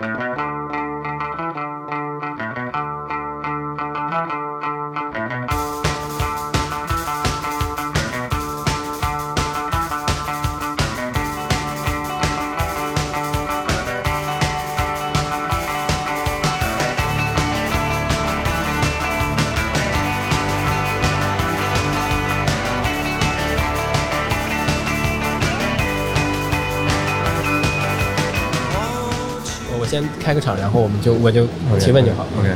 我开个场，然后我们就我就提问就好。OK，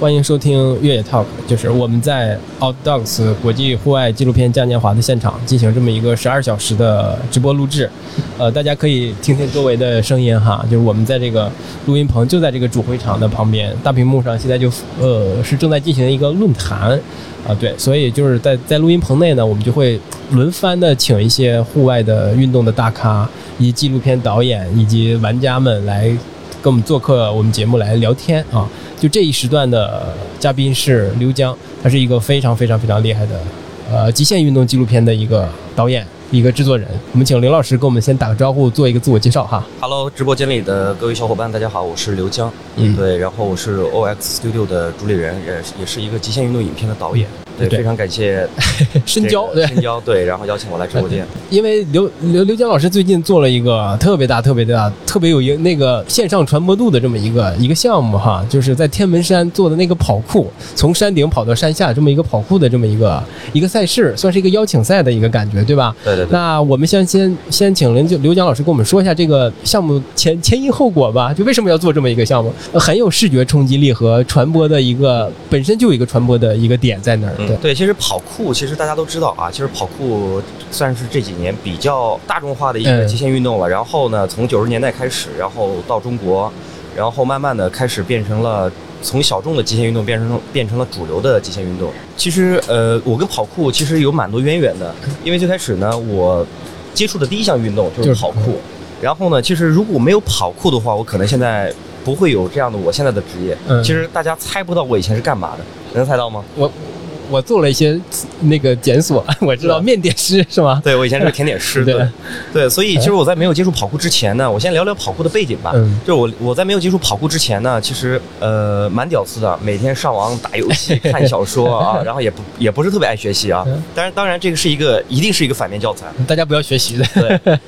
欢迎收听越野 Talk，就是我们在 Outdogs 国际户外纪录片嘉年华的现场进行这么一个十二小时的直播录制。呃，大家可以听听周围的声音哈，就是我们在这个录音棚就在这个主会场的旁边，大屏幕上现在就呃是正在进行一个论坛啊，对，所以就是在在录音棚内呢，我们就会轮番的请一些户外的运动的大咖，以及纪录片导演以及玩家们来跟我们做客我们节目来聊天啊。就这一时段的嘉宾是刘江，他是一个非常非常非常厉害的呃极限运动纪录片的一个导演。一个制作人，我们请刘老师跟我们先打个招呼，做一个自我介绍哈。Hello，直播间里的各位小伙伴，大家好，我是刘江，嗯对，然后我是 OX Studio 的主理人，也也是一个极限运动影片的导演，对，对非常感谢 深交对，深交，对，然后邀请我来直播间，因为刘刘刘江老师最近做了一个特别大、特别大、特别有一那个线上传播度的这么一个一个项目哈，就是在天门山做的那个跑酷，从山顶跑到山下这么一个跑酷的这么一个一个赛事，算是一个邀请赛的一个感觉，对吧？对对对。那我们先先先请刘刘江老师跟我们说一下这个项目前前因后果吧，就为什么要做这么一个项目？呃很有视觉冲击力和传播的一个本身就有一个传播的一个点在那儿，嗯，对，其实跑酷其实大家都知道啊，其实跑酷算是这几年比较大众化的一个嗯极限运动了。然后呢，从九十年代开始，然后到中国，然后慢慢的开始变成了从小众的极限运动变成变成了主流的极限运动。其实呃，我跟跑酷其实有蛮多渊源的，因为最开始呢，我接触的第一项运动就就是是跑酷。然后呢，其实如果没有跑酷的话，我可能现在不会有这样的我现在的职业。嗯其实大家猜不到我以前是干嘛的，能猜到吗？我我做了一些那个检索，我知道面点师是吗？对，我以前是个甜点师，对对对，所以其实我在没有接触跑酷之前呢，我先聊聊跑酷的背景吧。嗯就是我我在没有接触跑酷之前呢，其实呃蛮屌丝的，每天上网打游戏、看小说啊，然后也不也不是特别爱学习啊嗯。当然当然这个是一个一定是一个反面教材。大家不要学习的。对，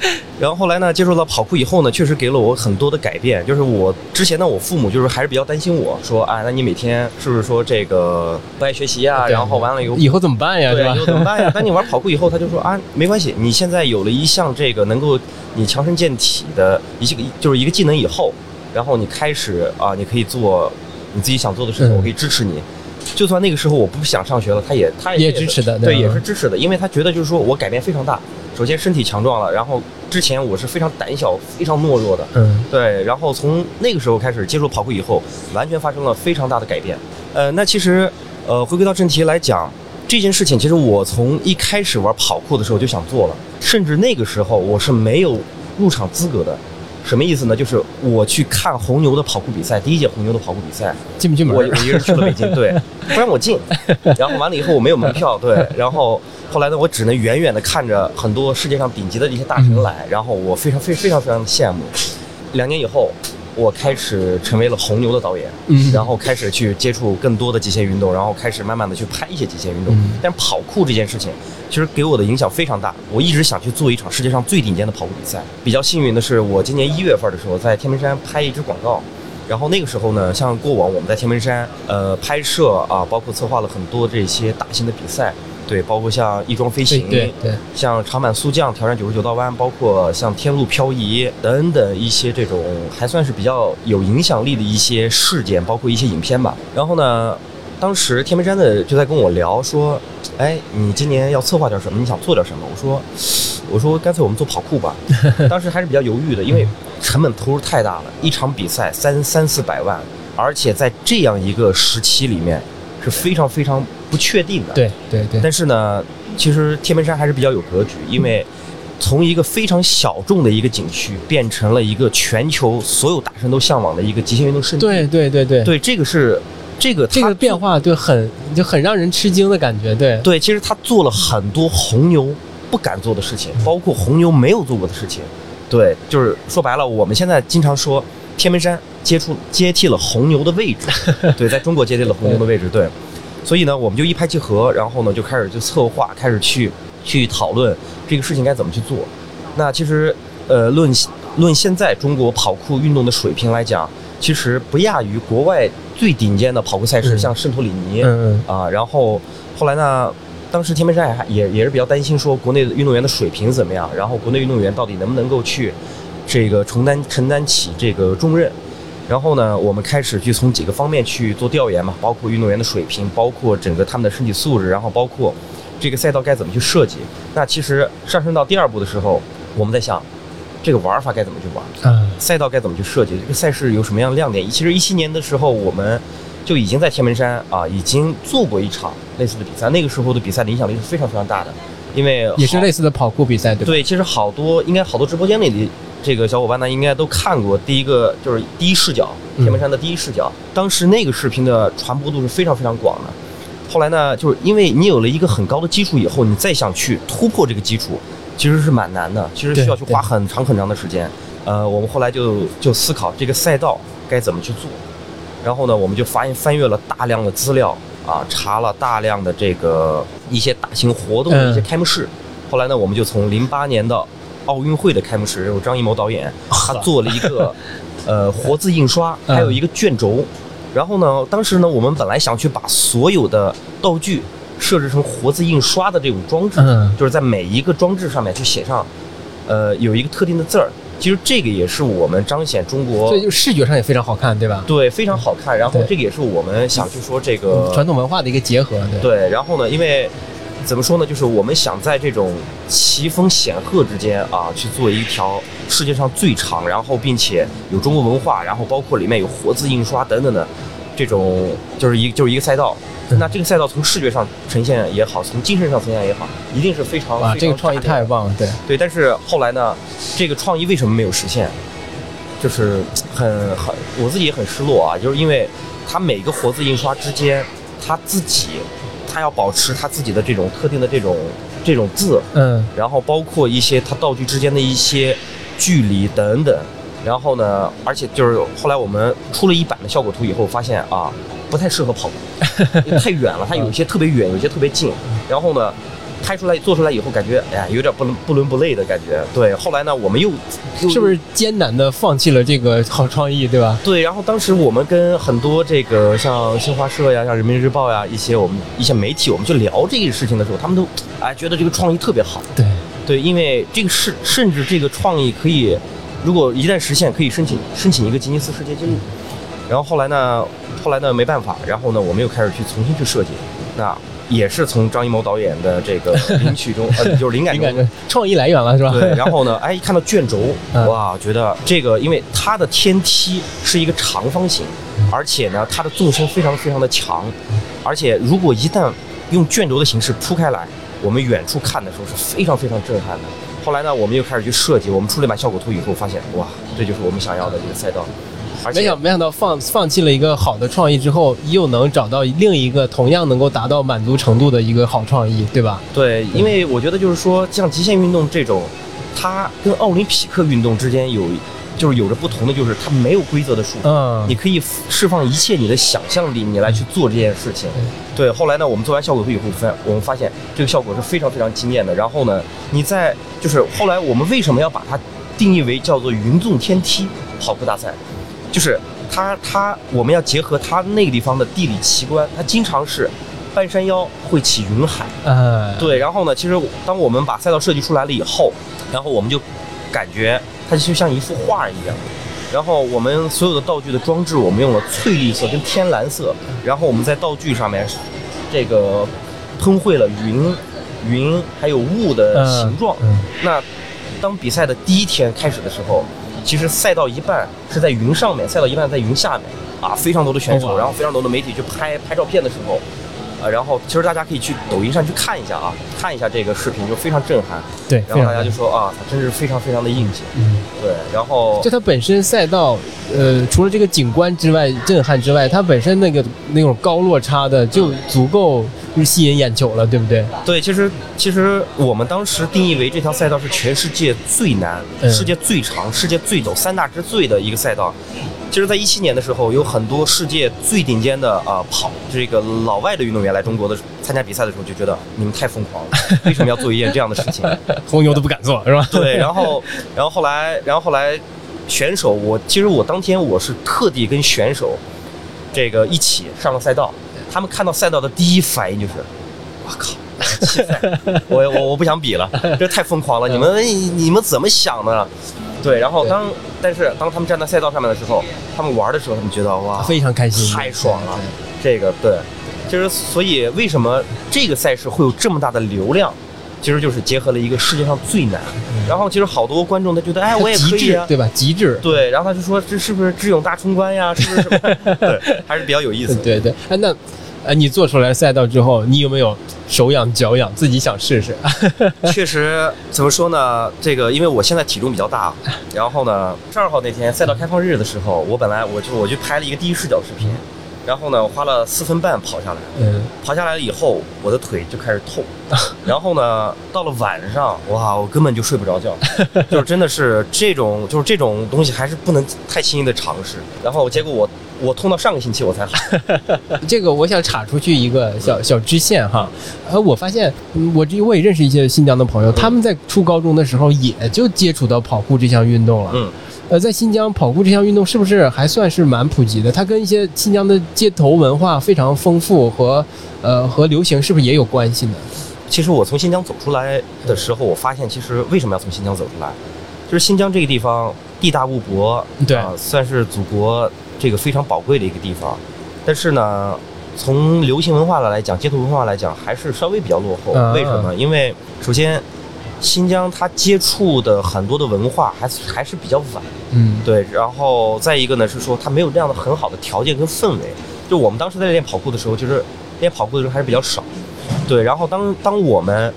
然后后来呢，接触到跑酷以后呢，确实给了我很多的改变。就是我之前呢，我父母就是还是比较担心我说，啊，那你每天是不是说这个不爱学习啊？然后完了以后以后怎么办呀？对，吧以？后怎么办呀？当你玩跑酷以后，他就说啊，没关系，你现在有了一项这个能够你强身健体的一些个就是一个技能以后，然后你开始啊，你可以做你自己想做的事情，嗯我可以支持你。就算那个时候我不想上学了，他也他也支持的对对，也是支持的，因为他觉得就是说我改变非常大。首先身体强壮了，然后之前我是非常胆小、非常懦弱的，嗯对，然后从那个时候开始接触跑酷以后，完全发生了非常大的改变。呃，那其实，呃，回归到正题来讲，这件事情其实我从一开始玩跑酷的时候就想做了，甚至那个时候我是没有入场资格的。什么意思呢？就是我去看红牛的跑酷比赛，第一届红牛的跑酷比赛，进不进门？我我一个人去了北京，对，不让我进。然后完了以后我没有门票，对，然后后来呢，我只能远远的看着很多世界上顶级的一些大神来，然后我非常非非常非常的羡慕。两年以后，我开始成为了红牛的导演，嗯然后开始去接触更多的极限运动，然后开始慢慢的去拍一些极限运动。嗯但跑酷这件事情，其实给我的影响非常大。我一直想去做一场世界上最顶尖的跑酷比赛。比较幸运的是，我今年一月份的时候在天门山拍一支广告。然后那个时候呢，像过往我们在天门山呃拍摄啊，包括策划了很多这些大型的比赛，对，包括像翼装飞对行，对对，像长板速降、挑战九十九道弯，包括像天路漂移等等一些这种还算是比较有影响力的一些事件，包括一些影片吧。然后呢，当时天门山的就在跟我聊说，哎，你今年要策划点什么？你想做点什么？我说，我说干脆我们做跑酷吧。当时还是比较犹豫的，因为成本投入太大了，一场比赛三三四百万，而且在这样一个时期里面是非常非常不确定的。对对对，但是呢，其实天门山还是比较有格局，因为从一个非常小众的一个景区，变成了一个全球所有大神都向往的一个极限运动圣地。对对对对，对，这个是这个他这个变化就很就很让人吃惊的感觉，对对，其实他做了很多红牛不敢做的事情，包括红牛没有做过的事情。对，就是说白了，我们现在经常说天门山接触接替了红牛的位置，对，在中国接替了红牛的位置，对。所以呢，我们就一拍即合，然后呢就开始就策划，开始去去讨论这个事情该怎么去做。那其实，呃，论论现在中国跑酷运动的水平来讲，其实不亚于国外最顶尖的跑酷赛事，像圣托里尼啊。然后后来呢，当时天门山也也也是比较担心，说国内的运动员的水平怎么样，然后国内运动员到底能不能够去这个承担承担起这个重任。然后呢，我们开始去从几个方面去做调研嘛，包括运动员的水平，包括整个他们的身体素质，然后包括这个赛道该怎么去设计。那其实上升到第二步的时候，我们在想这个玩法该怎么去玩，赛道该怎么去设计，这个赛事有什么样的亮点。其实一七年的时候，我们就已经在天门山啊，已经做过一场类似的比赛，那个时候的比赛的影响力是非常非常大的，因为也是类似的跑酷比赛，对吧？对，其实好多应该好多直播间里的。这个小伙伴呢，应该都看过第一个，就是第一视角，天门山的第一视角。当时那个视频的传播度是非常非常广的。后来呢，就是因为你有了一个很高的基础以后，你再想去突破这个基础，其实是蛮难的，其实需要去花很长很长的时间。呃，我们后来就就思考这个赛道该怎么去做。然后呢，我们就发现翻阅了大量的资料啊，查了大量的这个一些大型活动的一些开幕式。后来呢，我们就从零八年的。奥运会的开幕式有张艺谋导演，他做了一个 呃活字印刷，还有一个卷轴。然后呢，当时呢，我们本来想去把所有的道具设置成活字印刷的这种装置，就是在每一个装置上面去写上呃有一个特定的字儿。其实这个也是我们彰显中国，所以就视觉上也非常好看，对吧？对，非常好看。然后这个也是我们想去说这个传统文化的一个结合。对，然后呢，因为。怎么说呢？就是我们想在这种奇峰显赫之间啊，去做一条世界上最长，然后并且有中国文化，然后包括里面有活字印刷等等的这种，就是一就是一个赛道。那这个赛道从视觉上呈现也好，从精神上呈现也好，一定是非常啊，这个创意太棒了。对对，但是后来呢，这个创意为什么没有实现？就是很很，我自己也很失落啊，就是因为它每个活字印刷之间，它自己。他要保持他自己的这种特定的这种这种字，嗯，然后包括一些他道具之间的一些距离等等，然后呢，而且就是后来我们出了一版的效果图以后，发现啊，不太适合跑，太远了，它有一些特别远，有些特别近，然后呢。拍出来做出来以后，感觉哎呀，有点不伦不伦不类的感觉。对，后来呢，我们又是不是艰难的放弃了这个好创意，对吧？对，然后当时我们跟很多这个像新华社呀、像人民日报呀一些我们一些媒体，我们去聊这个事情的时候，他们都哎觉得这个创意特别好。对对，因为这个是甚至这个创意可以，如果一旦实现，可以申请申请一个吉尼斯世界纪录。然后后来呢，后来呢没办法，然后呢我们又开始去重新去设计。那也是从张艺谋导演的这个灵曲中，呃，就是灵感中，创意来源了，是吧？对。然后呢，哎，一看到卷轴，哇，觉得这个，因为它的天梯是一个长方形，而且呢，它的纵深非常非常的强，而且如果一旦用卷轴的形式铺开来，我们远处看的时候是非常非常震撼的。后来呢，我们又开始去设计，我们出了一版效果图以后，发现，哇，这就是我们想要的这个赛道。没想没想到放放弃了一个好的创意之后，又能找到另一个同样能够达到满足程度的一个好创意，对吧？对，因为我觉得就是说，像极限运动这种，它跟奥林匹克运动之间有，就是有着不同的，就是它没有规则的束缚，嗯，你可以释放一切你的想象力，你来去做这件事情。对，后来呢，我们做完效果图以后，发我们发现这个效果是非常非常惊艳的。然后呢，你在就是后来我们为什么要把它定义为叫做云纵天梯跑酷大赛？就是它，它我们要结合它那个地方的地理奇观，它经常是半山腰会起云海，呃，对。然后呢，其实当我们把赛道设计出来了以后，然后我们就感觉它就像一幅画一样。然后我们所有的道具的装置，我们用了翠绿色跟天蓝色，然后我们在道具上面这个喷绘了云、云还有雾的形状。那当比赛的第一天开始的时候。其实赛道一半是在云上面，赛道一半在云下面，啊，非常多的选手，然后非常多的媒体去拍拍照片的时候，啊，然后其实大家可以去抖音上去看一下啊，看一下这个视频就非常震撼。对，然后大家就说啊，它真是非常非常的应景。嗯，对，然后就它本身赛道，呃，除了这个景观之外震撼之外，它本身那个那种高落差的就足够吸引眼球了，对不对？对，其实其实我们当时定义为这条赛道是全世界最难、嗯世界最长、世界最陡三大之最的一个赛道。其实，在一七年的时候，有很多世界最顶尖的啊、跑这个老外的运动员来中国的参加比赛的时候，就觉得你们太疯狂了，为什么要做一件这样的事情？红牛都不敢做，是吧？对，然后，然后后来，然后后来，选手，我其实我当天我是特地跟选手这个一起上了赛道，他们看到赛道的第一反应就是，我靠，弃赛，我我我不想比了，这太疯狂了，你们你们怎么想的？对，然后当但是当他们站在赛道上面的时候，他们玩的时候，他们觉得哇，非常开心，太爽了。这个对，就是所以为什么这个赛事会有这么大的流量？其实就是结合了一个世界上最难，然后其实好多观众他觉得，哎，我也可以啊，对吧？极致，对，然后他就说这是不是智勇大冲关呀？是不是什么？对，还是比较有意思。对对。哎，那呃，你做出来赛道之后，你有没有手痒脚痒，自己想试试？确实，怎么说呢？这个，因为我现在体重比较大，然后呢，十二号那天赛道开放日的时候，我本来我就我就拍了一个第一视角视频，然后呢，我花了四分半跑下来，嗯，跑下来了以后，我的腿就开始痛，然后呢，到了晚上，哇，我根本就睡不着觉，就是真的是这种，就是这种东西还是不能太轻易的尝试。然后结果我我痛到上个星期我才好，这个我想插出去一个小小支线哈，呃，我发现嗯我这我也认识一些新疆的朋友，他们在初高中的时候也就接触到跑酷这项运动了。嗯，呃，在新疆跑酷这项运动是不是还算是蛮普及的？它跟一些新疆的街头文化非常丰富和呃和流行是不是也有关系呢？其实我从新疆走出来的时候，我发现其实为什么要从新疆走出来，就是新疆这个地方地大物博，对啊算是祖国这个非常宝贵的一个地方，但是呢。从流行文化来讲，街头文化来讲，还是稍微比较落后。啊为什么？因为首先，新疆它接触的很多的文化还是还是比较晚，嗯，对。然后再一个呢，是说它没有这样的很好的条件跟氛围。就我们当时在练跑酷的时候，就是练跑酷的时候还是比较少，对。然后当当我们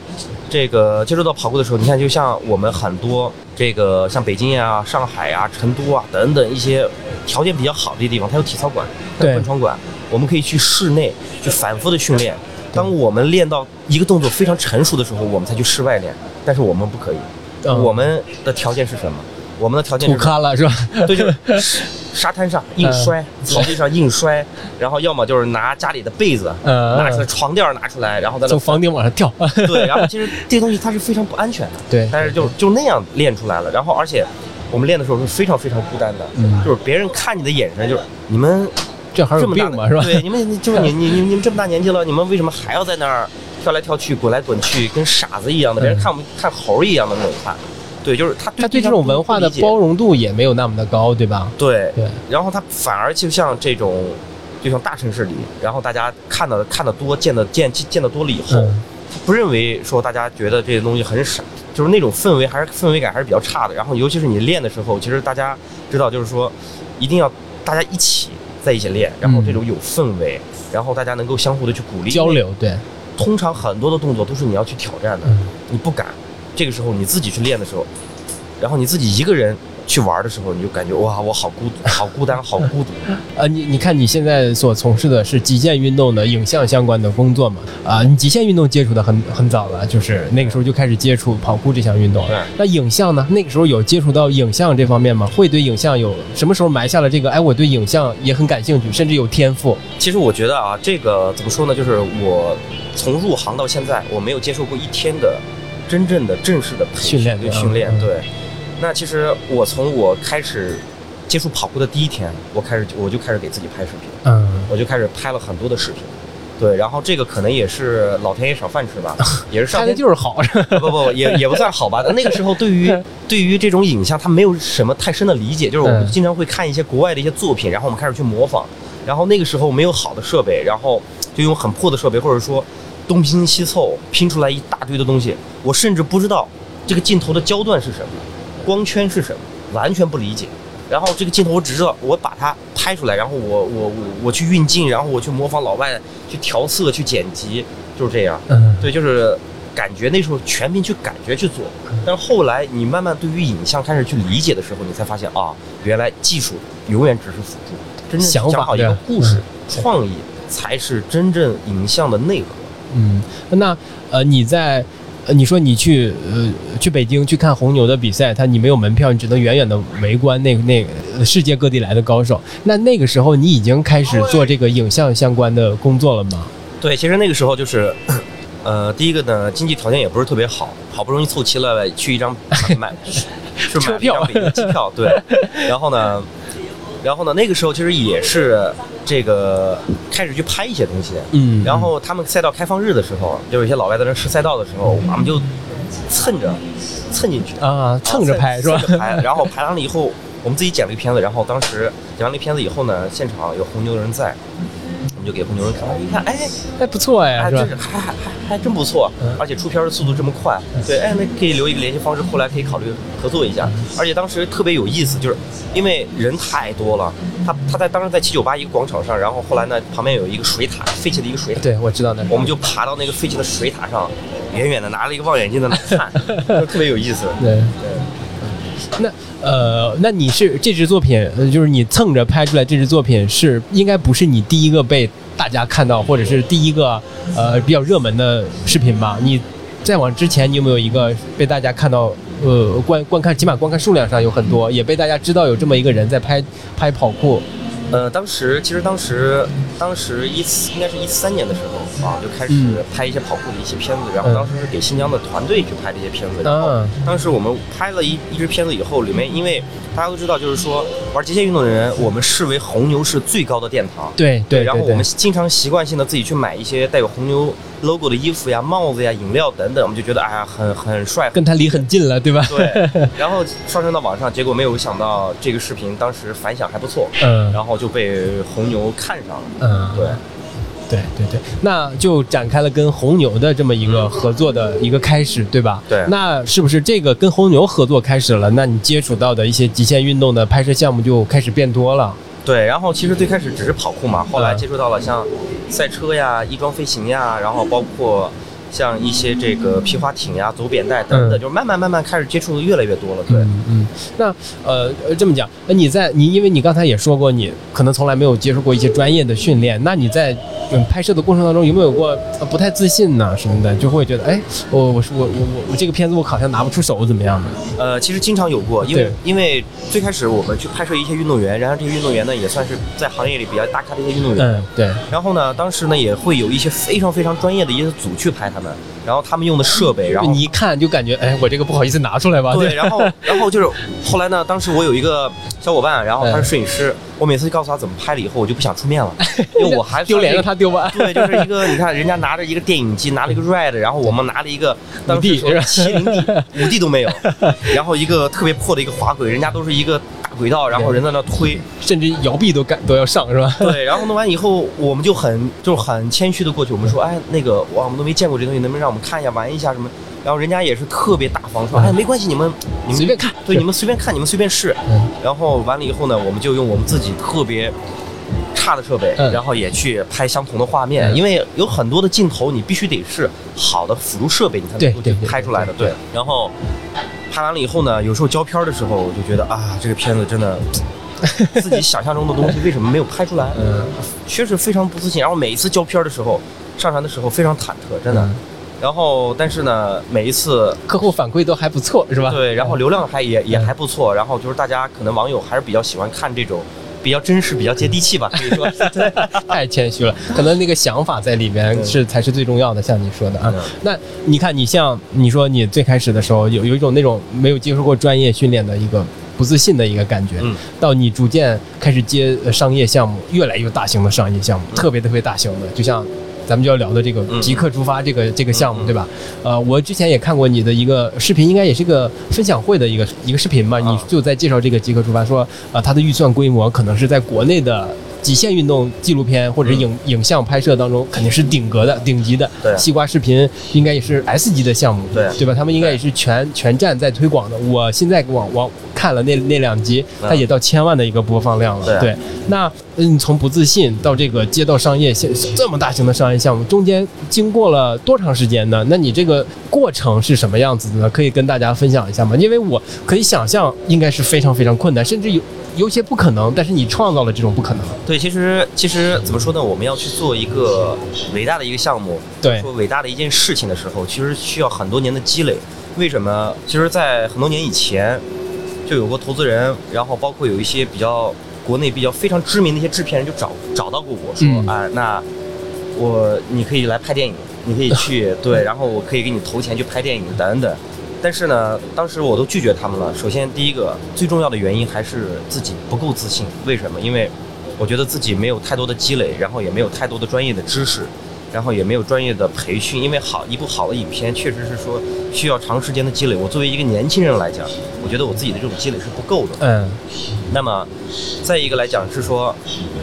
这个接触到跑酷的时候，你看，就像我们很多这个像北京呀、上海呀、成都啊等等一些条件比较好的地方，它有体操馆、它有对蹦床馆，我们可以去室内去反复的训练。当我们练到一个动作非常成熟的时候，我们才去室外练。但是我们不可以，嗯我们的条件是什么？我们的条件土是咖了是吧？对，就是 沙滩上硬摔，草地上硬摔，然后要么就是拿家里的被子呃拿出来，床垫拿出来，然后在那从房顶往上跳。对，然后其实这东西它是非常不安全的，对但是就就那样练出来了，然后而且我们练的时候是非常非常孤单的，嗯就是别人看你的眼神就是你们这还有这么大的病吗？是吧？对，你们就是你你你你们这么大年纪了，你们为什么还要在那儿跳来跳去、滚来滚去，跟傻子一样的？别人看我们看猴一样的那种看。对，就是他他对这种文化的包容度也没有那么的高，对吧？对对，然后他反而就像这种，就像大城市里，然后大家看的看的多，见的见见的多了以后，嗯不认为说大家觉得这些东西很傻，就是那种氛围还是氛围感还是比较差的。然后尤其是你练的时候，其实大家知道，就是说一定要大家一起在一起练，然后这种有氛围，然后大家能够相互的去鼓励交。流，对，通常很多的动作都是你要去挑战的，嗯你不敢，这个时候你自己去练的时候，然后你自己一个人去玩的时候，你就感觉哇，我好孤独，好孤单，好孤独。呃，你你看你现在所从事的是极限运动的影像相关的工作嘛？啊、你极限运动接触的很很早了，就是那个时候就开始接触跑酷这项运动对。那影像呢？那个时候有接触到影像这方面吗？会对影像有什么时候埋下了这个？哎，我对影像也很感兴趣，甚至有天赋。其实我觉得啊，这个怎么说呢？就是我从入行到现在，我没有接受过一天的真正的正式的培训练对训练。嗯对，那其实我从我开始接触跑酷的第一天，我开始我就开始给自己拍视频，嗯，我就开始拍了很多的视频。对，然后这个可能也是老天爷赏饭吃吧，也是上天就是好？不不也也不算好吧。那个时候对于 对于这种影像，他没有什么太深的理解，就是我们嗯经常会看一些国外的一些作品，然后我们开始去模仿。然后那个时候没有好的设备，然后就用很破的设备，或者说东拼西凑拼出来一大堆的东西。我甚至不知道这个镜头的焦段是什么，光圈是什么，完全不理解。然后这个镜头我只知道我把它拍出来，然后我我我我去运镜，然后我去模仿老外去调色去剪辑，就是这样。嗯，对，就是感觉那时候全凭去感觉去做，但是后来你慢慢对于影像开始去理解的时候，你才发现啊，原来技术永远只是辅助，真正想好一个故事嗯、创意才是真正影像的内核。嗯，那呃，你在呃，你说你去呃去北京去看红牛的比赛，他你没有门票，你只能远远的围观那那世界各地来的高手。那那个时候你已经开始做这个影像相关的工作了吗？对，其实那个时候就是，呃，第一个呢，经济条件也不是特别好，好不容易凑齐了去一张买 是买了一张北京机票，对，然后呢，然后呢，那个时候其实也是这个开始去拍一些东西，嗯，然后他们赛道开放日的时候，就有一些老外在那试赛道的时候，我们就蹭着蹭进去啊，蹭着拍是吧？蹭着拍，然后拍完了以后，我们自己剪了一个片子，然后当时剪完那片子以后呢，现场有红牛的人在。就给红牛人看，一看，哎，还不错呀，是吧？还还还还真不错，而且出片的速度这么快，对，哎，那可以留一个联系方式，后来可以考虑合作一下。而且当时特别有意思，就是因为人太多了，他他在当时在七九八一个广场上，然后后来呢，旁边有一个水塔，废弃的一个水塔，对我知道那，我们就爬到那个废弃的水塔上，远远的拿了一个望远镜在那看，就特别有意思。对对。那呃，那你是这支作品，就是你蹭着拍出来这支作品，是应该不是你第一个被大家看到，或者是第一个呃比较热门的视频吧？你再往之前，你有没有一个被大家看到？呃，观观看，起码观看数量上有很多，也被大家知道有这么一个人在拍拍跑酷。呃，当时其实当时当时一四应该是一三年的时候啊，就开始拍一些跑酷的一些片子，然后当时是给新疆的团队去拍这些片子。然后当时我们拍了一一支片子以后，里面因为大家都知道，就是说玩极限运动的人，我们视为红牛是最高的殿堂。对对。然后我们经常习惯性的自己去买一些带有红牛 logo 的衣服呀、帽子呀、饮料等等，我们就觉得哎呀很很帅，跟他离很近了，对吧？对。然后上传到网上，结果没有想到这个视频当时反响还不错。嗯。然后就被红牛看上了。嗯。对。对对对，那就展开了跟红牛的这么一个合作的一个开始，对吧？对。那是不是这个跟红牛合作开始了？那你接触到的一些极限运动的拍摄项目就开始变多了？对。然后其实最开始只是跑酷嘛，后来接触到了像赛车呀、翼装飞行呀，然后包括像一些这个皮划艇呀、走扁带等等，就慢慢慢慢开始接触的越来越多了。对。嗯。那呃这么讲，那你在你因为你刚才也说过，你可能从来没有接受过一些专业的训练，那你在。嗯，拍摄的过程当中有没有过不太自信呢？什么的，就会觉得，哎，我我我我我我这个片子我好像拿不出手，怎么样的？呃，其实经常有过，因为因为最开始我们去拍摄一些运动员，然后这些运动员呢也算是在行业里比较大咖的一些运动员。嗯，对。然后呢，当时呢也会有一些非常非常专业的一些组去拍他们，然后他们用的设备，然后你一看就感觉，哎，我这个不好意思拿出来吧？对。然后然后就是后来呢，当时我有一个小伙伴，然后他是摄影师。我每次告诉他怎么拍了以后，我就不想出面了，因为我还 丢脸让他丢完。对，就是一个你看，人家拿着一个电影机，拿了一个 Red，然后我们拿了一个当时说麒麟 D，五 D 都没有，然后一个特别破的一个滑轨，人家都是一个大轨道，然后人在那推，甚至摇臂都干都要上是吧？对，然后弄完以后，我们就很就是很谦虚的过去，我们说，哎，那个哇，我们都没见过这东西，能不能让我们看一下玩一下什么？然后人家也是特别大方，说哎没关系，你们你们随便看，对你们随便看，你们随便试。然后完了以后呢，我们就用我们自己特别差的设备，然后也去拍相同的画面，因为有很多的镜头你必须得是好的辅助设备，你才能够拍出来的。对。然后拍完了以后呢，有时候胶片的时候，我就觉得啊，这个片子真的 自己想象中的东西为什么没有拍出来？嗯，确实非常不自信。然后每一次交片的时候，上传的时候非常忐忑，真的。然后，但是呢，每一次客户反馈都还不错，是吧？对，然后流量还也也还不错，然后就是大家可能网友还是比较喜欢看这种比较真实、比较接地气吧，可以说。太谦虚了，可能那个想法在里面是才是最重要的，像你说的啊。那你看，你像你说你最开始的时候有有一种那种没有接受过专业训练的一个不自信的一个感觉，到你逐渐开始接商业项目，越来越大型的商业项目，特别特别大型的，就像。咱们就要聊的这个即刻出发这个这个项目，对吧？呃，我之前也看过你的一个视频，应该也是个分享会的一个一个视频嘛，你就在介绍这个即刻出发，说呃，它的预算规模可能是在国内的。极限运动纪录片或者影影像拍摄当中肯定是顶格的、顶级的。对，西瓜视频应该也是 S 级的项目。对，对吧？他们应该也是全全站在推广的。我现在往往看了那那两集，它也到千万的一个播放量了。对，那嗯，从不自信到这个街道商业项这么大型的商业项目，中间经过了多长时间呢？那你这个过程是什么样子的呢？可以跟大家分享一下吗？因为我可以想象，应该是非常非常困难，甚至有。有些不可能，但是你创造了这种不可能。对，其实其实怎么说呢？我们要去做一个伟大的一个项目，对说伟大的一件事情的时候，其实需要很多年的积累。为什么？其实，在很多年以前，就有过投资人，然后包括有一些比较国内比较非常知名的一些制片人，就找找到过我说，嗯啊，那我你可以来拍电影，你可以去 对，然后我可以给你投钱去拍电影等等。但是呢，当时我都拒绝他们了。首先，第一个最重要的原因还是自己不够自信。为什么？因为我觉得自己没有太多的积累，然后也没有太多的专业的知识，然后也没有专业的培训。因为好一部好的影片，确实是说需要长时间的积累。我作为一个年轻人来讲，我觉得我自己的这种积累是不够的。嗯那么，再一个来讲是说，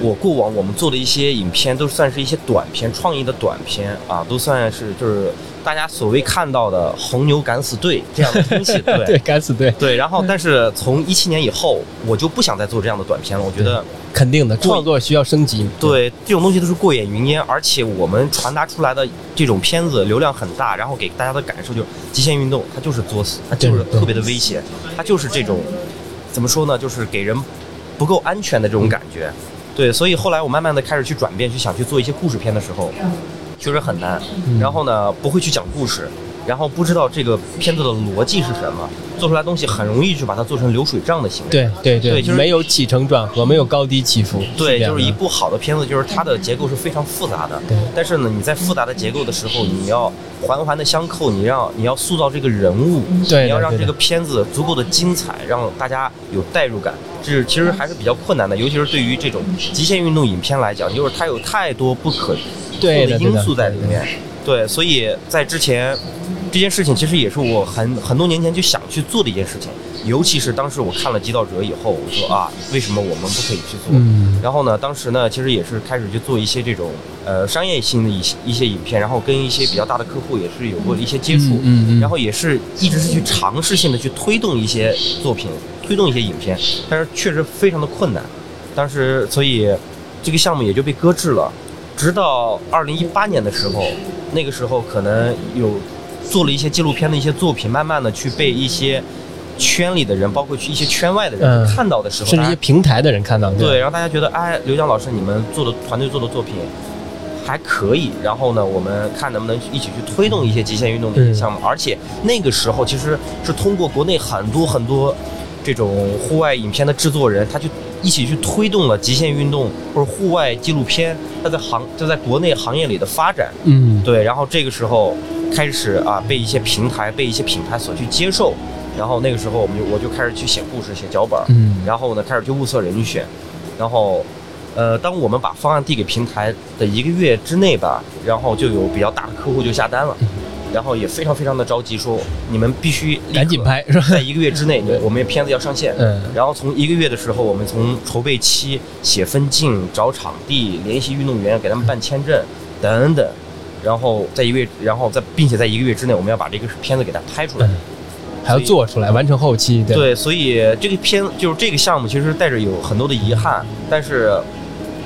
我过往我们做的一些影片都算是一些短片，创意的短片啊，都算是就是大家所谓看到的红牛敢死队这样的东西，对对，敢死队，对。然后，但是从一七年以后，我就不想再做这样的短片了。我觉得，肯定的，创作需要升级。对这种东西都是过眼云烟，而且我们传达出来的这种片子流量很大，然后给大家的感受就是极限运动，它就是作死，它就是特别的危险，它就是这种怎么说呢，就是给人不够安全的这种感觉。对，所以后来我慢慢的开始去转变，去想去做一些故事片的时候，确实很难。嗯然后呢，不会去讲故事，然后不知道这个片子的逻辑是什么，做出来东西很容易就把它做成流水账的形式。对对对就是没有起承转合，没有高低起伏。对，就是一部好的片子，就是它的结构是非常复杂的。对但是呢，你在复杂的结构的时候，你要环环的相扣，你让你要塑造这个人物，对你要让这个片子足够的精彩，让大家有代入感，这是其实还是比较困难的，尤其是对于这种极限运动影片来讲，就是它有太多不可对的因素在里面。对，所以在之前这件事情其实也是我很很多年前就想去做的一件事情，尤其是当时我看了《极道者》以后，我说啊，为什么我们不可以去做？嗯然后呢，当时呢，其实也是开始去做一些这种呃商业性的一些一些影片，然后跟一些比较大的客户也是有过一些接触，嗯嗯嗯然后也是一直是去尝试性的去推动一些作品，推动一些影片，但是确实非常的困难。当时所以这个项目也就被搁置了，直到二零一八年的时候，那个时候可能有做了一些纪录片的一些作品，慢慢的去被一些圈里的人，包括去一些圈外的人嗯。看到的时候，大家甚至一些平台的人看到，对，然后大家觉得，哎，刘江老师，你们做的团队做的作品还可以，然后呢，我们看能不能一起去推动一些极限运动的一些项目，而且那个时候其实是通过国内很多很多这种户外影片的制作人，他就一起去推动了极限运动或者户外纪录片，它在行就在国内行业里的发展。嗯。对，然后这个时候开始啊，被一些平台、被一些品牌所去接受，然后那个时候我们就我就开始去写故事、写脚本，嗯。然后呢开始去物色人选，然后，呃，当我们把方案递给平台的一个月之内吧，然后就有比较大的客户就下单了，然后也非常非常的着急，说你们必须赶紧拍是吧？在一个月之内，我们片子要上线。嗯然后从一个月的时候，我们从筹备期、写分镜、找场地、联系运动员、给他们办签证等等，然后在一个月，然后在并且在一个月之内，我们要把这个片子给它拍出来。嗯还要做出来，完成后期，对对，所以这个片就是这个项目，其实带着有很多的遗憾，但是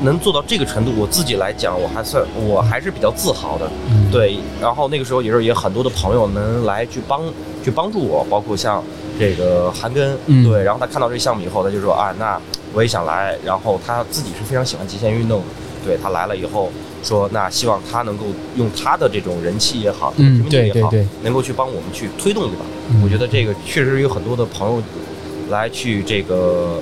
能做到这个程度，我自己来讲，我还算我还是比较自豪的。嗯。对，然后那个时候也是也很多的朋友能来去帮去帮助我，包括像这个韩根，嗯。对，然后他看到这个项目以后，他就说啊，那我也想来，然后他自己是非常喜欢极限运动的，对他来了以后说，那希望他能够用他的这种人气也好，嗯知名度也好，对对对。能够去帮我们去推动一把。嗯。我觉得这个确实有很多的朋友来去这个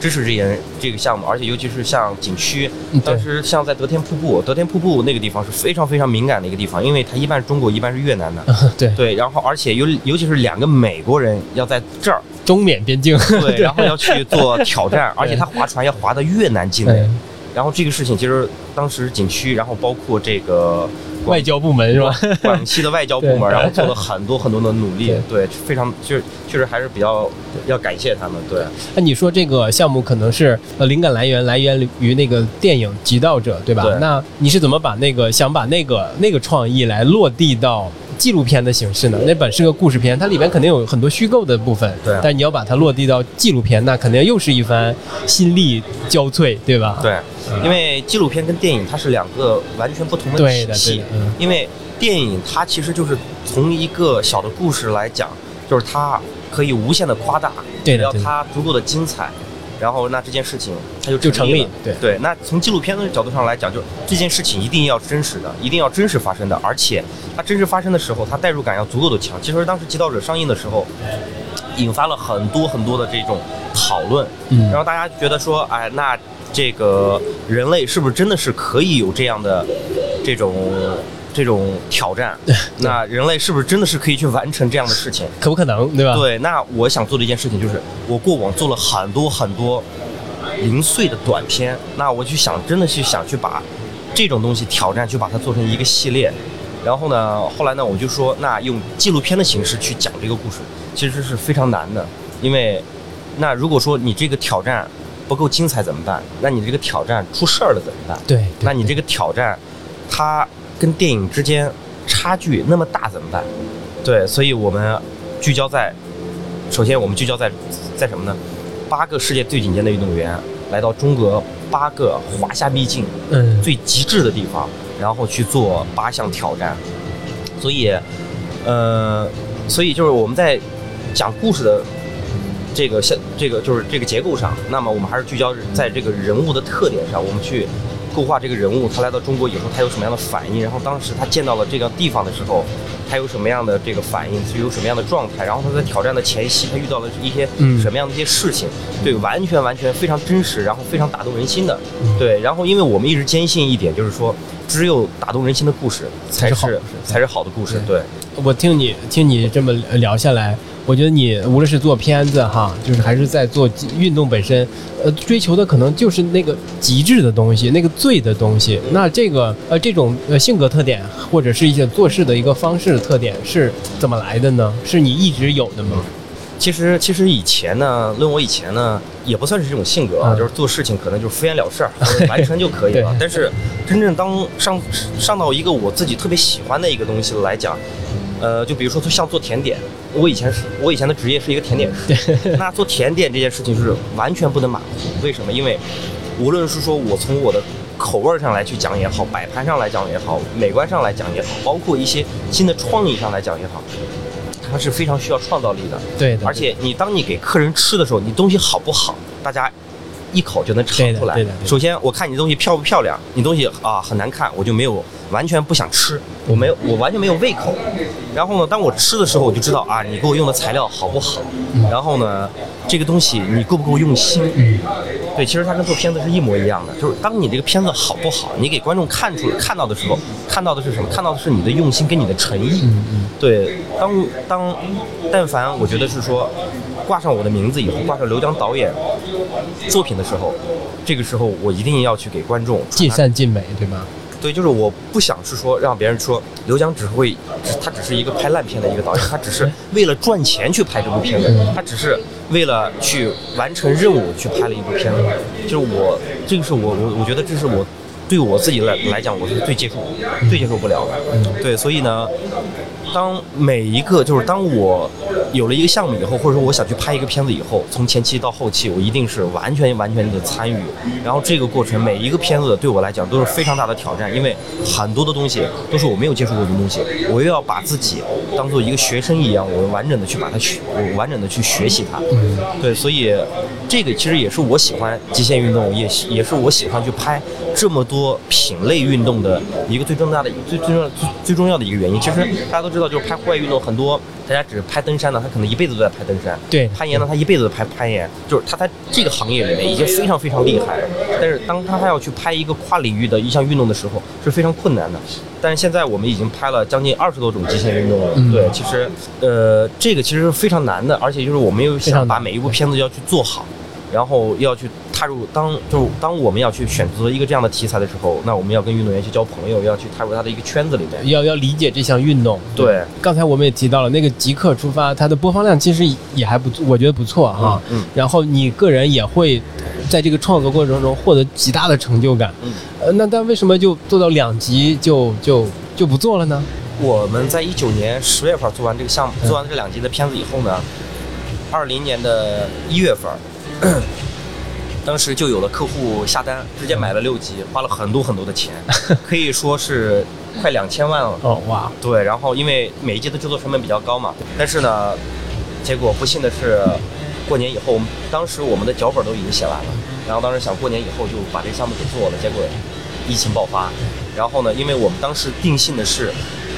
支持这件这个项目，而且尤其是像景区，当时像在德天瀑布，德天瀑布那个地方是非常非常敏感的一个地方，因为它一半是中国，一半是越南的。对 对，然后而且尤尤其是两个美国人要在这儿，中缅边境，对，然后要去做挑战，而且他划船要划到越南境内对。然后这个事情其实当时景区，然后包括这个外交部门是吧？广西的外交部门，然后做了很多很多的努力，对，非常就是确实还是比较要感谢他们，对。那你说这个项目可能是呃灵感来源来源于那个电影《极道者》，对吧？对那你是怎么把那个想把那个那个创意来落地到纪录片的形式呢？那本是个故事片，它里面肯定有很多虚构的部分，对啊但你要把它落地到纪录片，那肯定又是一番心力交瘁，对吧？对，因为纪录片跟电影它是两个完全不同的对的，对的，。嗯因为电影它其实就是从一个小的故事来讲，就是它可以无限的夸大，只要它足够的精彩，然后那这件事情它就就成立了。对对，那从纪录片的角度上来讲，就这件事情一定要真实的，一定要真实发生的，而且它真实发生的时候，它代入感要足够的强。其实当时《极道者》上映的时候，引发了很多很多的这种讨论，嗯然后大家觉得说，哎，那这个人类是不是真的是可以有这样的这种这种挑战？那人类是不是真的是可以去完成这样的事情？可不可能，对吧？对，那我想做的一件事情就是，我过往做了很多很多零碎的短片，那我就想真的去想去把这种东西挑战，去把它做成一个系列。然后呢，后来呢，我就说，那用纪录片的形式去讲这个故事，其实是非常难的，因为那如果说你这个挑战不够精彩怎么办？那你这个挑战出事儿了怎么办？对，对那你这个挑战，它跟电影之间差距那么大怎么办？对，所以我们聚焦在，首先我们聚焦在在什么呢？八个世界最顶尖的运动员来到中国八个华夏秘境嗯，最极致的地方，然后去做八项挑战。所以，呃，所以就是我们在讲故事的这个像这个就是这个结构上，那么我们还是聚焦在这个人物的特点上，我们去勾画这个人物，他来到中国以后他有什么样的反应，然后当时他见到了这个地方的时候，他有什么样的这个反应，是有什么样的状态，然后他在挑战的前夕，他遇到了一些嗯。什么样的一些事情，对，完全完全非常真实，然后非常打动人心的，嗯对，然后因为我们一直坚信一点，就是说，只有打动人心的故事才是才是好。故事才是好的故事，对。我听你听你这么聊下来，我觉得你无论是做片子哈，就是还是在做运动本身，呃，追求的可能就是那个极致的东西，那个最的东西。那这个呃这种呃性格特点或者是一些做事的一个方式的特点是怎么来的呢？是你一直有的吗？其实其实以前呢，论我以前呢，也不算是这种性格啊，嗯就是做事情可能就是敷衍了事儿，完成就可以了。但是真正当上上到一个我自己特别喜欢的一个东西来讲，呃，就比如说像做甜点，我以前是我以前的职业是一个甜点师，那做甜点这件事情是完全不能马虎。为什么？因为无论是说我从我的口味上来去讲也好，摆盘上来讲也好，美观上来讲也好，包括一些新的创意上来讲也好，它是非常需要创造力的。对的，而且你当你给客人吃的时候，你东西好不好，大家一口就能尝出来对的对的对。的首先，我看你东西漂不漂亮，你东西啊很难看，我就没有完全不想吃，我没有我完全没有胃口。然后呢，当我吃的时候，我就知道啊，你给我用的材料好不好，然后呢，这个东西你够不够用心。对，其实它跟做片子是一模一样的，就是当你这个片子好不好，你给观众看出看到的时候，看到的是什么？看到的是你的用心跟你的诚意。对，当当但凡我觉得是说挂上我的名字以后，挂上刘江导演作品的时候，这个时候我一定要去给观众尽善尽美，对吗？对，就是我不想是说让别人说刘江只会，只他只是一个拍烂片的一个导演，他只是为了赚钱去拍这部片子，他只是为了去完成任务去拍了一部片子。就是我，这个是我我我觉得这是我对我自己来来讲，我是最接受最接受不了的。对，所以呢，当每一个就是当我有了一个项目以后，或者说我想去拍一个片子以后，从前期到后期，我一定是完全完全的参与。然后这个过程，每一个片子对我来讲都是非常大的挑战，因为很多的东西都是我没有接触过的东西，我又要把自己当做一个学生一样，我完整的去把它学，我完整的去学习它。对，所以这个其实也是我喜欢极限运动，也也是我喜欢去拍这么多品类运动的一个最重大的、最最重要、最最重要的一个原因。其实大家都知道，就是拍户外运动，很多大家只是拍登山的，他可能一辈子都在拍登山；对攀岩呢，他一辈子都拍攀岩，就是他在这个行业里面已经非常非常厉害了。但是当他还要去拍一个跨领域的一项运动的时候，是非常困难的。但是现在我们已经拍了将近二十多种极限运动了，嗯对，其实呃这个其实是非常难的，而且就是我们又想把每一部片子要去做好。然后要去踏入当就当我们要去选择一个这样的题材的时候，那我们要跟运动员去交朋友，要去踏入他的一个圈子里面。要要理解这项运动。对，刚才我们也提到了那个即刻出发，它的播放量其实也还不错，我觉得不错哈。嗯然后你个人也会在这个创作过程中获得极大的成就感。嗯，呃，那但为什么就做到两集就就就不做了呢？我们在一九年十月份做完这个项目，做完这两集的片子以后呢，二零年的一月份，当时就有了客户下单，直接买了六集，花了很多很多的钱，可以说是快两千万了。哦，哇，对，然后因为每一集的制作成本比较高嘛，但是呢，结果不幸的是，过年以后，当时我们的脚本都已经写完了，然后当时想过年以后就把这个项目给做了，结果疫情爆发，然后呢，因为我们当时定性的是，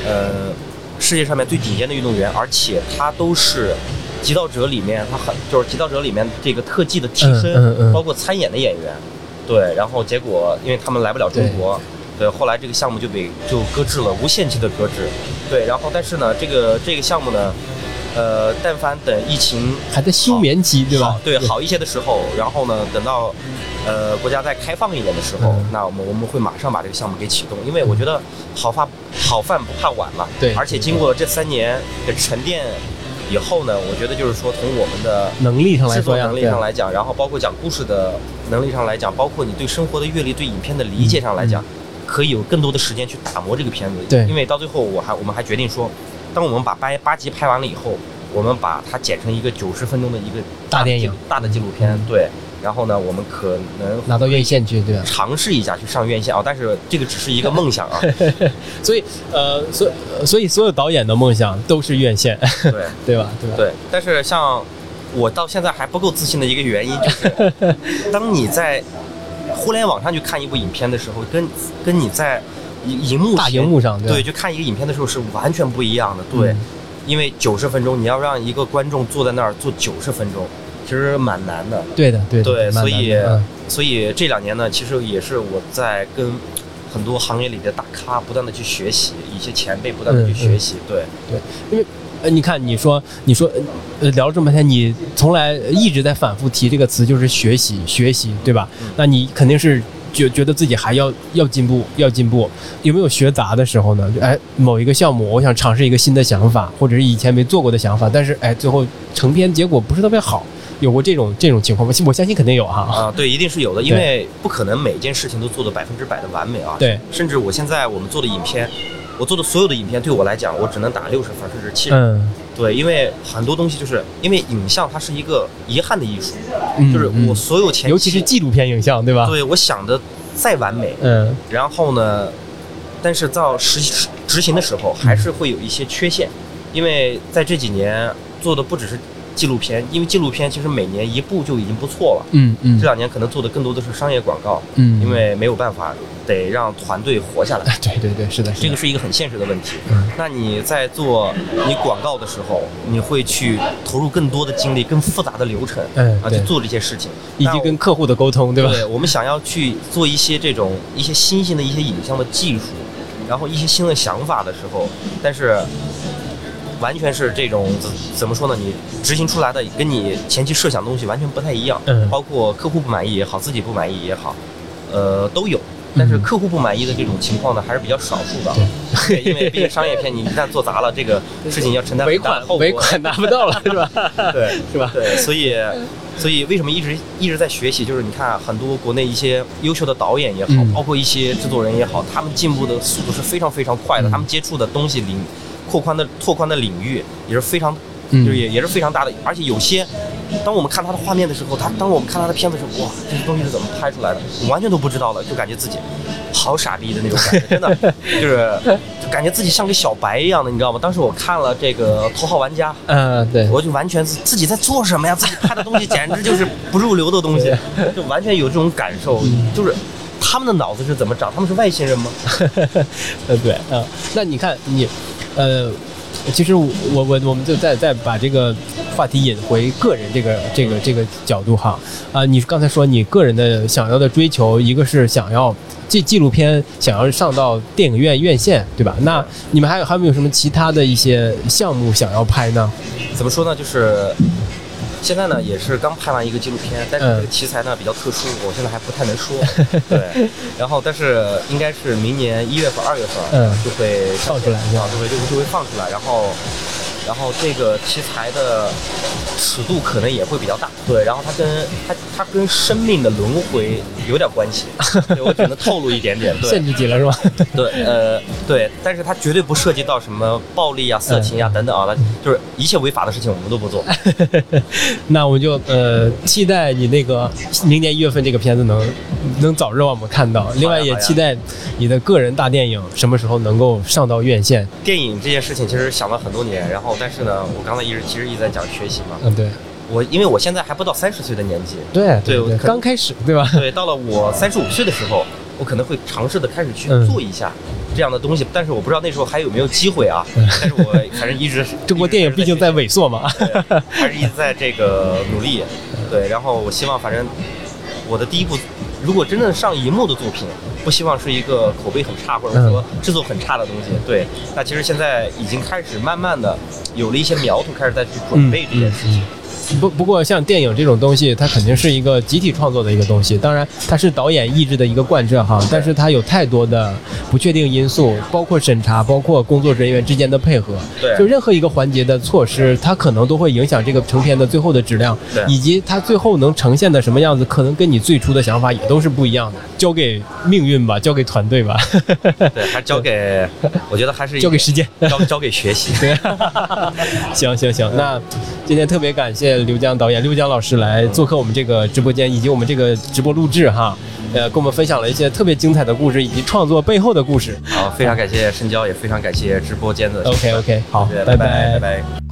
呃，世界上面最顶尖的运动员，而且他都是。极道者里面，他很就是极道者里面这个特技的替身，嗯嗯嗯包括参演的演员，对，然后结果因为他们来不了中国，对，后来这个项目就被就搁置了，无限期的搁置，对，然后但是呢，这个这个项目呢，呃，但凡等疫情还在休眠期，对吧好？对，好一些的时候，然后呢，等到呃国家再开放一点的时候，嗯那我们我们会马上把这个项目给启动，因为我觉得好饭好饭不怕晚嘛，对而且经过这三年的沉淀以后呢，我觉得就是说从我们的能力上制作能力上来讲，然后包括讲故事的能力上来讲，包括你对生活的阅历、对影片的理解上来讲，可以有更多的时间去打磨这个片子。嗯对因为到最后我还我们还决定说，当我们把八八集拍完了以后，我们把它剪成一个九十分钟的一个大电影纪大的纪录片，对。然后呢，我们可能拿到院线去，对吧？尝试一下去上院线啊，但是这个只是一个梦想啊。所以呃，所呃所以所有导演的梦想都是院线，对 对吧？对吧？对，但是像我到现在还不够自信的一个原因，就是 当你在互联网上去看一部影片的时候，跟跟你在荧荧幕大前荧幕上对吧对去看一个影片的时候是完全不一样的。对，嗯因为九十分钟，你要让一个观众坐在那儿坐九十分钟，其实蛮难的。对的，对的，对，所以嗯所以这两年呢，其实也是我在跟很多行业里的大咖不断的去学习，一些前辈不断的去嗯学习。对对，因为呃，你看，你说，你说，呃，聊了这么半天，你从来一直在反复提这个词，就是学习，学习，对吧？嗯那你肯定是觉觉得自己还要要进步，要进步。有没有学杂的时候呢？就哎，某一个项目，我想尝试一个新的想法，或者是以前没做过的想法，但是哎，最后成片结果不是特别好，有过这种这种情况吗？我相信肯定有哈。啊，对，一定是有的，因为不可能每件事情都做的百分之百的完美啊。对，甚至我现在我们做的影片，我做的所有的影片，对我来讲，我只能打六十分甚至七十分。嗯，对，因为很多东西就是因为影像它是一个遗憾的艺术，嗯就是我嗯所有前期，尤其是纪录片影像，对吧？对我想的再完美，嗯，然后呢，但是到实实执行的时候还是会有一些缺陷，因为在这几年做的不只是纪录片，因为纪录片其实每年一部就已经不错了。嗯嗯这两年可能做的更多的是商业广告，嗯，因为没有办法，得让团队活下来。哎，对对对，是的，是的这个是一个很现实的问题嗯。那你在做你广告的时候，你会去投入更多的精力、更复杂的流程，啊，嗯啊去做这些事情，以及跟客户的沟通，对吧？对我们想要去做一些这种一些新兴的一些影像的技术，然后一些新的想法的时候，但是完全是这种怎怎么说呢？你执行出来的跟你前期设想的东西完全不太一样，嗯包括客户不满意也好，自己不满意也好，呃，都有。但是嗯客户不满意的这种情况呢，还是比较少数的。对，因为毕竟商业片，你一旦做砸了，这个事情要承担尾很大的后果。款尾款拿不到了，是吧？对，是吧？对，所以，所以为什么一直一直在学习？就是你看很多国内一些优秀的导演也好，嗯包括一些制作人也好，他们进步的速度是非常非常快的，嗯他们接触的东西领扩宽的拓宽的领域也是非常，嗯就是也也是非常大的。而且有些，当我们看他的画面的时候，他当我们看他的片子的时候，哇，这些东西是怎么拍出来的？我完全都不知道了，就感觉自己好傻逼的那种感觉，真的 就是就感觉自己像个小白一样的，你知道吗？当时我看了这个《头号玩家》。嗯，对，我就完全是自己在做什么呀？自己拍的东西简直就是不入流的东西，就完全有这种感受，嗯就是他们的脑子是怎么长？他们是外星人吗？呃，对，嗯，那你看你，呃，其实我我我们就再再把这个话题引回个人这个这个这个角度哈，啊、你刚才说你个人的想要的追求，一个是想要纪纪录片想要上到电影院院线，对吧？那你们还有还有没有什么其他的一些项目想要拍呢？怎么说呢？就是现在呢，也是刚拍完一个纪录片，但是嗯这个题材呢比较特殊，我现在还不太能说。对，然后但是应该是明年一月份、二月份，嗯就会放出来啊，就会就会就会放出来，然后。然后这个题材的尺度可能也会比较大，对，然后它跟它它跟生命的轮回有点关系，对我只能透露一点点，对，限制级了是吧？对，呃，对，但是它绝对不涉及到什么暴力啊、色情啊、等等啊，它就是一切违法的事情我们都不做。那我们就呃期待你那个明年一月份这个片子能能早日让我们看到。另外也期待你的个人大电影什么时候能够上到院线。电影这件事情其实想了很多年，然后但是呢，我刚才一直其实一直在讲学习嘛，嗯，对，我因为我现在还不到三十岁的年纪，对对刚开始对吧？对，到了我三十五岁的时候，我可能会尝试的开始去嗯做一下这样的东西，但是我不知道那时候还有没有机会啊。但是我反正一直中国电影毕竟在，萎缩嘛。对还是一直在这个努力。对，然后我希望反正我的第一部，如果真正上荧幕的作品，不希望是一个口碑很差或者说制作很差的东西。对，那其实现在已经开始慢慢的有了一些苗头，开始在去准备这件事情。不不过像电影这种东西，它肯定是一个集体创作的一个东西。当然，它是导演意志的一个贯彻哈，但是它有太多的不确定因素，包括审查，包括工作人员之间的配合。对就任何一个环节的措施，它可能都会影响这个成片的最后的质量对，以及它最后能呈现的什么样子，可能跟你最初的想法也都是不一样的。交给命运吧，交给团队吧，对，还交给，我觉得还是交给时间。交交给学习。对，行行行，那今天特别感谢刘江导演、刘江老师来做客我们这个直播间，以及我们这个直播录制哈，呃，跟我们分享了一些特别精彩的故事，以及创作背后的故事。好，非常感谢深交，也非常感谢直播间的 OK OK，好，对拜拜拜拜。